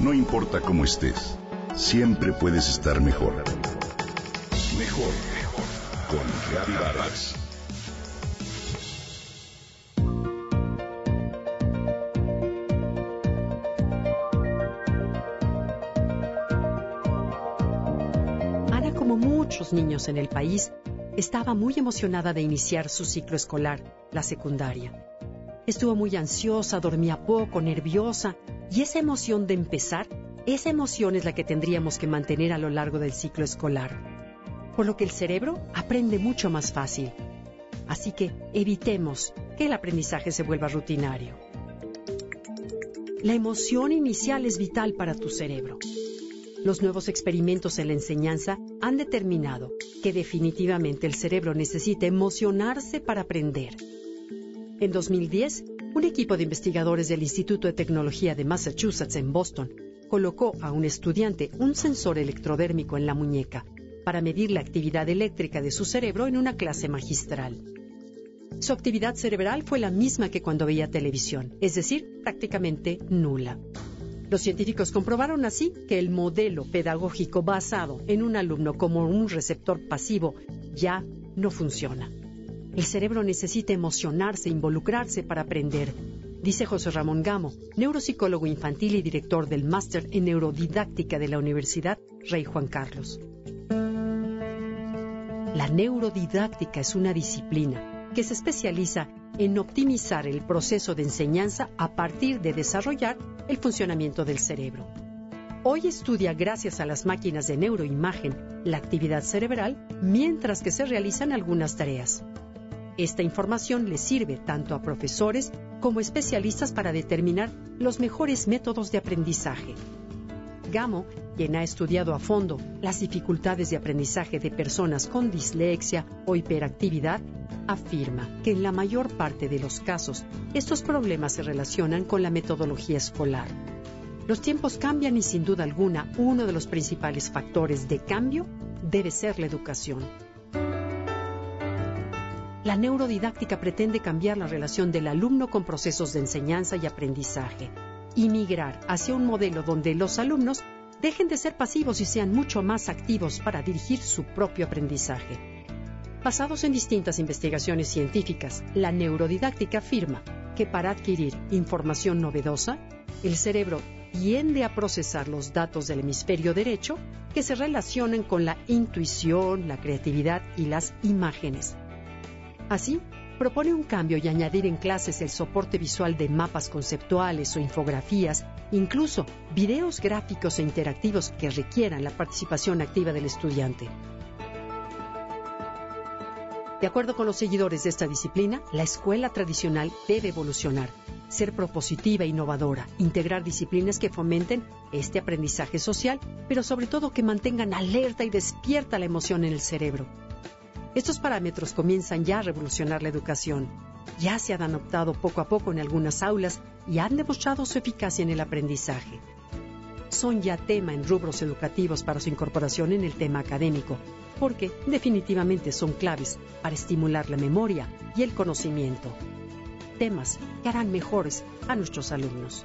No importa cómo estés, siempre puedes estar mejor. Mejor, mejor. Con Reavivadas. Ana, como muchos niños en el país, estaba muy emocionada de iniciar su ciclo escolar, la secundaria. Estuvo muy ansiosa, dormía poco, nerviosa, y esa emoción de empezar, esa emoción es la que tendríamos que mantener a lo largo del ciclo escolar. Por lo que el cerebro aprende mucho más fácil. Así que evitemos que el aprendizaje se vuelva rutinario. La emoción inicial es vital para tu cerebro. Los nuevos experimentos en la enseñanza han determinado que definitivamente el cerebro necesita emocionarse para aprender. En 2010, un equipo de investigadores del Instituto de Tecnología de Massachusetts en Boston colocó a un estudiante un sensor electrodérmico en la muñeca para medir la actividad eléctrica de su cerebro en una clase magistral. Su actividad cerebral fue la misma que cuando veía televisión, es decir, prácticamente nula. Los científicos comprobaron así que el modelo pedagógico basado en un alumno como un receptor pasivo ya no funciona. El cerebro necesita emocionarse, involucrarse para aprender, dice José Ramón Gamo, neuropsicólogo infantil y director del Máster en Neurodidáctica de la Universidad Rey Juan Carlos. La neurodidáctica es una disciplina que se especializa en optimizar el proceso de enseñanza a partir de desarrollar el funcionamiento del cerebro. Hoy estudia, gracias a las máquinas de neuroimagen, la actividad cerebral mientras que se realizan algunas tareas. Esta información le sirve tanto a profesores como especialistas para determinar los mejores métodos de aprendizaje. Gamo, quien ha estudiado a fondo las dificultades de aprendizaje de personas con dislexia o hiperactividad, afirma que en la mayor parte de los casos estos problemas se relacionan con la metodología escolar. Los tiempos cambian y sin duda alguna uno de los principales factores de cambio debe ser la educación. La neurodidáctica pretende cambiar la relación del alumno con procesos de enseñanza y aprendizaje y migrar hacia un modelo donde los alumnos dejen de ser pasivos y sean mucho más activos para dirigir su propio aprendizaje. Basados en distintas investigaciones científicas, la neurodidáctica afirma que para adquirir información novedosa, el cerebro tiende a procesar los datos del hemisferio derecho que se relacionan con la intuición, la creatividad y las imágenes. Así, propone un cambio y añadir en clases el soporte visual de mapas conceptuales o infografías, incluso videos gráficos e interactivos que requieran la participación activa del estudiante. De acuerdo con los seguidores de esta disciplina, la escuela tradicional debe evolucionar, ser propositiva e innovadora, integrar disciplinas que fomenten este aprendizaje social, pero sobre todo que mantengan alerta y despierta la emoción en el cerebro. Estos parámetros comienzan ya a revolucionar la educación. Ya se han adoptado poco a poco en algunas aulas y han demostrado su eficacia en el aprendizaje. Son ya tema en rubros educativos para su incorporación en el tema académico, porque definitivamente son claves para estimular la memoria y el conocimiento. Temas que harán mejores a nuestros alumnos.